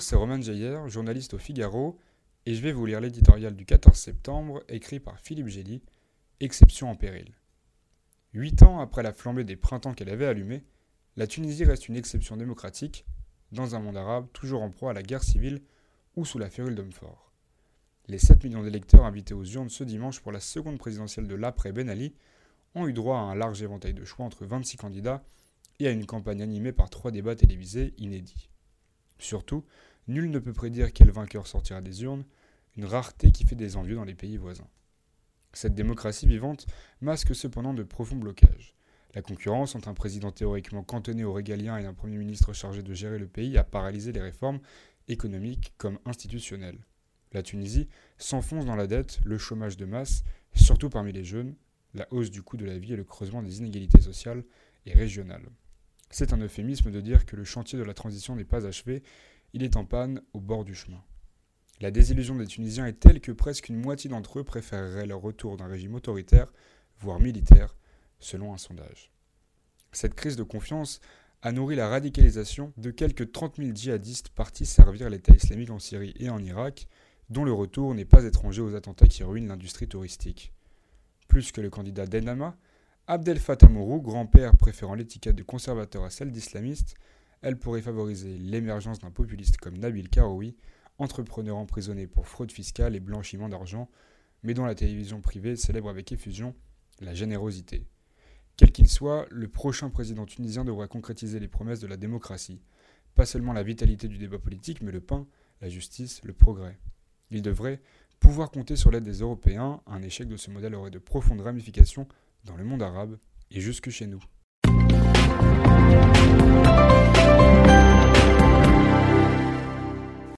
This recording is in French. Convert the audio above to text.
C'est Roman Jayer, journaliste au Figaro, et je vais vous lire l'éditorial du 14 septembre écrit par Philippe Gély, Exception en péril. Huit ans après la flambée des printemps qu'elle avait allumée, la Tunisie reste une exception démocratique dans un monde arabe toujours en proie à la guerre civile ou sous la férule d'hommes forts. Les 7 millions d'électeurs invités aux urnes ce dimanche pour la seconde présidentielle de l'après Ben Ali ont eu droit à un large éventail de choix entre 26 candidats et à une campagne animée par trois débats télévisés inédits. Surtout, nul ne peut prédire quel vainqueur sortira des urnes, une rareté qui fait des envieux dans les pays voisins. Cette démocratie vivante masque cependant de profonds blocages. La concurrence entre un président théoriquement cantonné aux régaliens et un Premier ministre chargé de gérer le pays a paralysé les réformes économiques comme institutionnelles. La Tunisie s'enfonce dans la dette, le chômage de masse, surtout parmi les jeunes, la hausse du coût de la vie et le creusement des inégalités sociales et régionales. C'est un euphémisme de dire que le chantier de la transition n'est pas achevé, il est en panne au bord du chemin. La désillusion des Tunisiens est telle que presque une moitié d'entre eux préféreraient le retour d'un régime autoritaire, voire militaire, selon un sondage. Cette crise de confiance a nourri la radicalisation de quelques 30 000 djihadistes partis servir l'État islamique en Syrie et en Irak, dont le retour n'est pas étranger aux attentats qui ruinent l'industrie touristique. Plus que le candidat d'Ennama, Abdel Fattah Mourou, grand-père préférant l'étiquette de conservateur à celle d'islamiste, elle pourrait favoriser l'émergence d'un populiste comme Nabil Karoui, entrepreneur emprisonné pour fraude fiscale et blanchiment d'argent, mais dont la télévision privée célèbre avec effusion la générosité. Quel qu'il soit, le prochain président tunisien devra concrétiser les promesses de la démocratie, pas seulement la vitalité du débat politique, mais le pain, la justice, le progrès. Il devrait pouvoir compter sur l'aide des Européens, un échec de ce modèle aurait de profondes ramifications dans le monde arabe et jusque chez nous.